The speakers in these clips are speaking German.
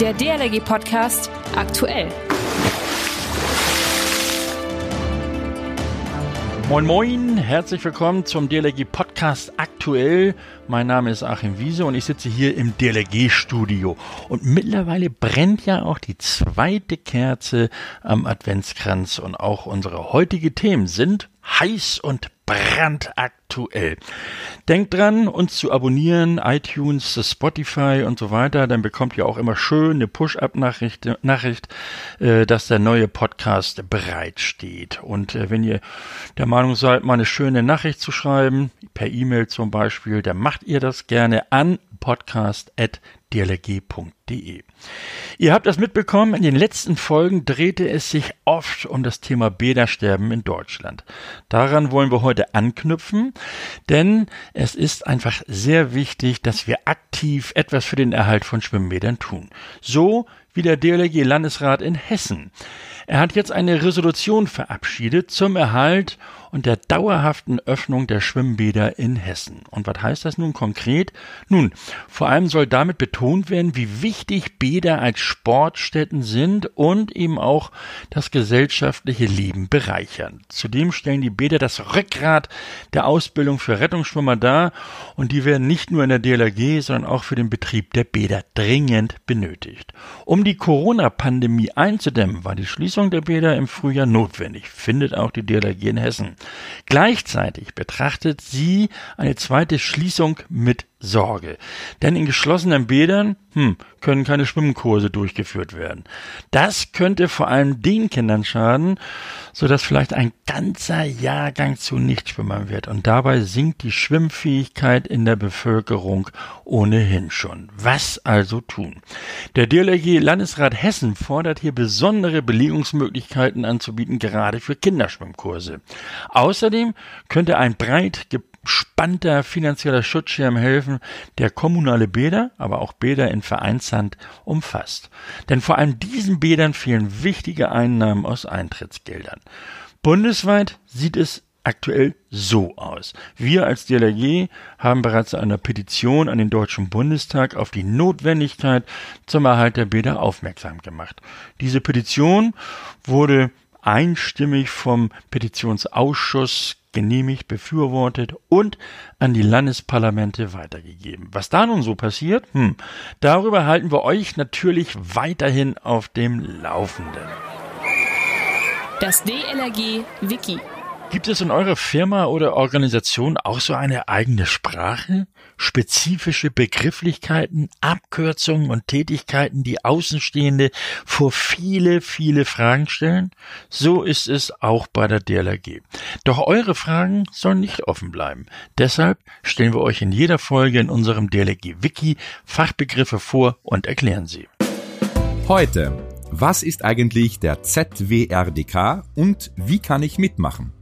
Der DLRG Podcast aktuell. Moin Moin, herzlich willkommen zum DLRG Podcast aktuell. Mein Name ist Achim Wiese und ich sitze hier im DLRG Studio. Und mittlerweile brennt ja auch die zweite Kerze am Adventskranz und auch unsere heutigen Themen sind heiß und brandaktuell. Denkt dran, uns zu abonnieren, iTunes, Spotify und so weiter, dann bekommt ihr auch immer schön eine Push-Up-Nachricht, Nachricht, äh, dass der neue Podcast bereitsteht. Und äh, wenn ihr der Meinung seid, mal eine schöne Nachricht zu schreiben, per E-Mail zum Beispiel, dann macht ihr das gerne an podcast.dlg.de. Ihr habt das mitbekommen, in den letzten Folgen drehte es sich oft um das Thema Bädersterben in Deutschland. Daran wollen wir heute anknüpfen, denn es ist einfach sehr wichtig, dass wir aktiv etwas für den Erhalt von Schwimmbädern tun. So wie der DLG Landesrat in Hessen. Er hat jetzt eine Resolution verabschiedet zum Erhalt und der dauerhaften Öffnung der Schwimmbäder in Hessen. Und was heißt das nun konkret? Nun, vor allem soll damit betont werden, wie wichtig Bäder als Sportstätten sind und eben auch das gesellschaftliche Leben bereichern. Zudem stellen die Bäder das Rückgrat der Ausbildung für Rettungsschwimmer dar und die werden nicht nur in der DLRG, sondern auch für den Betrieb der Bäder dringend benötigt. Um die Corona-Pandemie einzudämmen, war die Schließung der Bäder im Frühjahr notwendig, findet auch die DLRG in Hessen. Gleichzeitig betrachtet sie eine zweite Schließung mit Sorge. Denn in geschlossenen Bädern hm, können keine Schwimmkurse durchgeführt werden. Das könnte vor allem den Kindern schaden, so dass vielleicht ein ganzer Jahrgang zu Nichtschwimmern wird. Und dabei sinkt die Schwimmfähigkeit in der Bevölkerung ohnehin schon. Was also tun? Der DLRG Landesrat Hessen fordert hier besondere Belegungsmöglichkeiten anzubieten, gerade für Kinderschwimmkurse. Außerdem könnte ein breit spannender finanzieller Schutzschirm helfen, der kommunale Bäder, aber auch Bäder in Vereinshand umfasst. Denn vor allem diesen Bädern fehlen wichtige Einnahmen aus Eintrittsgeldern. Bundesweit sieht es aktuell so aus. Wir als DLRG haben bereits einer Petition an den Deutschen Bundestag auf die Notwendigkeit zum Erhalt der Bäder aufmerksam gemacht. Diese Petition wurde einstimmig vom Petitionsausschuss genehmigt, befürwortet und an die Landesparlamente weitergegeben. Was da nun so passiert, hm, darüber halten wir euch natürlich weiterhin auf dem Laufenden. Das DLRG Wiki. Gibt es in eurer Firma oder Organisation auch so eine eigene Sprache? Spezifische Begrifflichkeiten, Abkürzungen und Tätigkeiten, die Außenstehende vor viele, viele Fragen stellen? So ist es auch bei der DLRG. Doch eure Fragen sollen nicht offen bleiben. Deshalb stellen wir euch in jeder Folge in unserem DLRG Wiki Fachbegriffe vor und erklären sie. Heute. Was ist eigentlich der ZWRDK und wie kann ich mitmachen?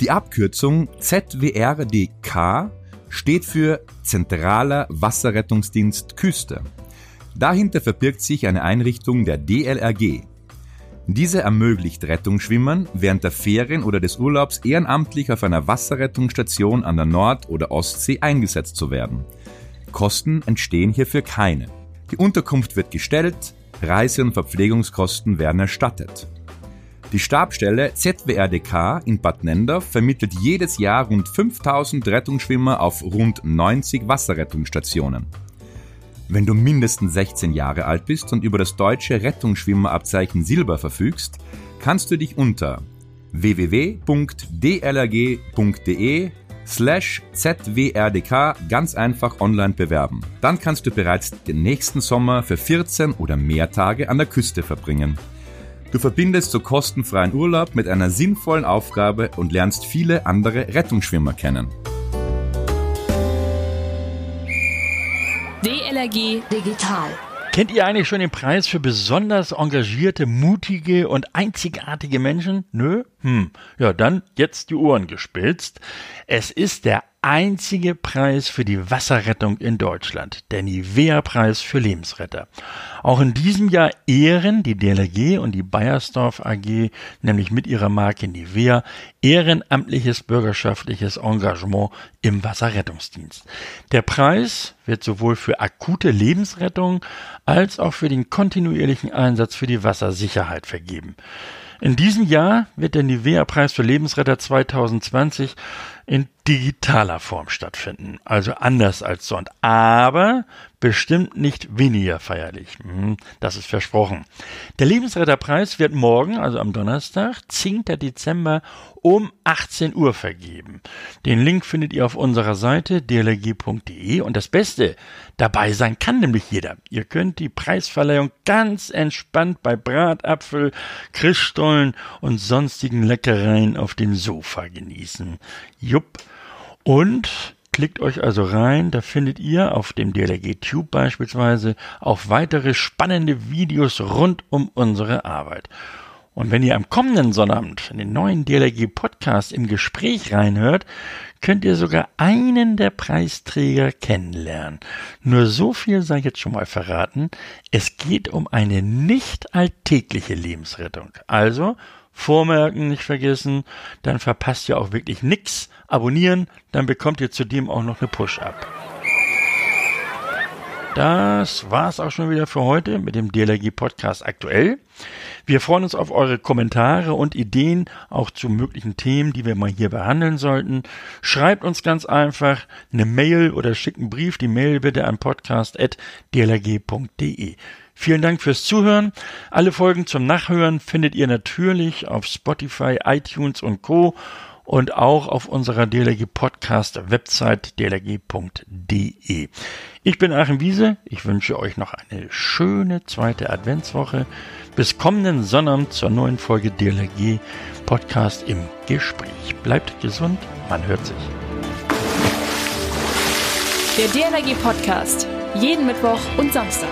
Die Abkürzung ZWRDK steht für Zentraler Wasserrettungsdienst Küste. Dahinter verbirgt sich eine Einrichtung der DLRG. Diese ermöglicht Rettungsschwimmern während der Ferien oder des Urlaubs ehrenamtlich auf einer Wasserrettungsstation an der Nord- oder Ostsee eingesetzt zu werden. Kosten entstehen hierfür keine. Die Unterkunft wird gestellt, Reise- und Verpflegungskosten werden erstattet. Die Stabstelle ZWRDK in Bad Nendorf vermittelt jedes Jahr rund 5000 Rettungsschwimmer auf rund 90 Wasserrettungsstationen. Wenn du mindestens 16 Jahre alt bist und über das deutsche Rettungsschwimmerabzeichen Silber verfügst, kannst du dich unter www.dlrg.de slash zwrdk ganz einfach online bewerben. Dann kannst du bereits den nächsten Sommer für 14 oder mehr Tage an der Küste verbringen. Du verbindest so kostenfreien Urlaub mit einer sinnvollen Aufgabe und lernst viele andere Rettungsschwimmer kennen. DLRG Digital. Kennt ihr eigentlich schon den Preis für besonders engagierte, mutige und einzigartige Menschen? Nö? Hm. Ja, dann jetzt die Ohren gespitzt. Es ist der einzige Preis für die Wasserrettung in Deutschland, der Nivea-Preis für Lebensretter. Auch in diesem Jahr ehren die DLRG und die Bayersdorf AG, nämlich mit ihrer Marke Nivea, ehrenamtliches bürgerschaftliches Engagement im Wasserrettungsdienst. Der Preis wird sowohl für akute Lebensrettung als auch für den kontinuierlichen Einsatz für die Wassersicherheit vergeben. In diesem Jahr wird der Nivea-Preis für Lebensretter 2020 in digitaler Form stattfinden, also anders als sonst, aber bestimmt nicht weniger feierlich. Hm, das ist versprochen. Der Lebensretterpreis wird morgen, also am Donnerstag, 10. Dezember um 18 Uhr vergeben. Den Link findet ihr auf unserer Seite dlg.de und das Beste, dabei sein kann nämlich jeder. Ihr könnt die Preisverleihung ganz entspannt bei Bratapfel, Christstollen und sonstigen Leckereien auf dem Sofa genießen. Jupp. Und klickt euch also rein, da findet ihr auf dem DLRG Tube beispielsweise auch weitere spannende Videos rund um unsere Arbeit. Und wenn ihr am kommenden Sonnabend in den neuen DLRG Podcast im Gespräch reinhört, könnt ihr sogar einen der Preisträger kennenlernen. Nur so viel sei jetzt schon mal verraten. Es geht um eine nicht alltägliche Lebensrettung. Also Vormerken nicht vergessen, dann verpasst ihr auch wirklich nix. Abonnieren, dann bekommt ihr zudem auch noch eine Push-Up. Das war's auch schon wieder für heute mit dem DLRG Podcast aktuell. Wir freuen uns auf eure Kommentare und Ideen, auch zu möglichen Themen, die wir mal hier behandeln sollten. Schreibt uns ganz einfach eine Mail oder schickt einen Brief. Die Mail bitte an podcast.dlrg.de. Vielen Dank fürs Zuhören. Alle Folgen zum Nachhören findet ihr natürlich auf Spotify, iTunes und Co. und auch auf unserer DLRG Podcast Website dlrg.de. Ich bin Achim Wiese. Ich wünsche euch noch eine schöne zweite Adventswoche. Bis kommenden Sonnabend zur neuen Folge DLRG Podcast im Gespräch. Bleibt gesund. Man hört sich. Der DLRG Podcast. Jeden Mittwoch und Samstag.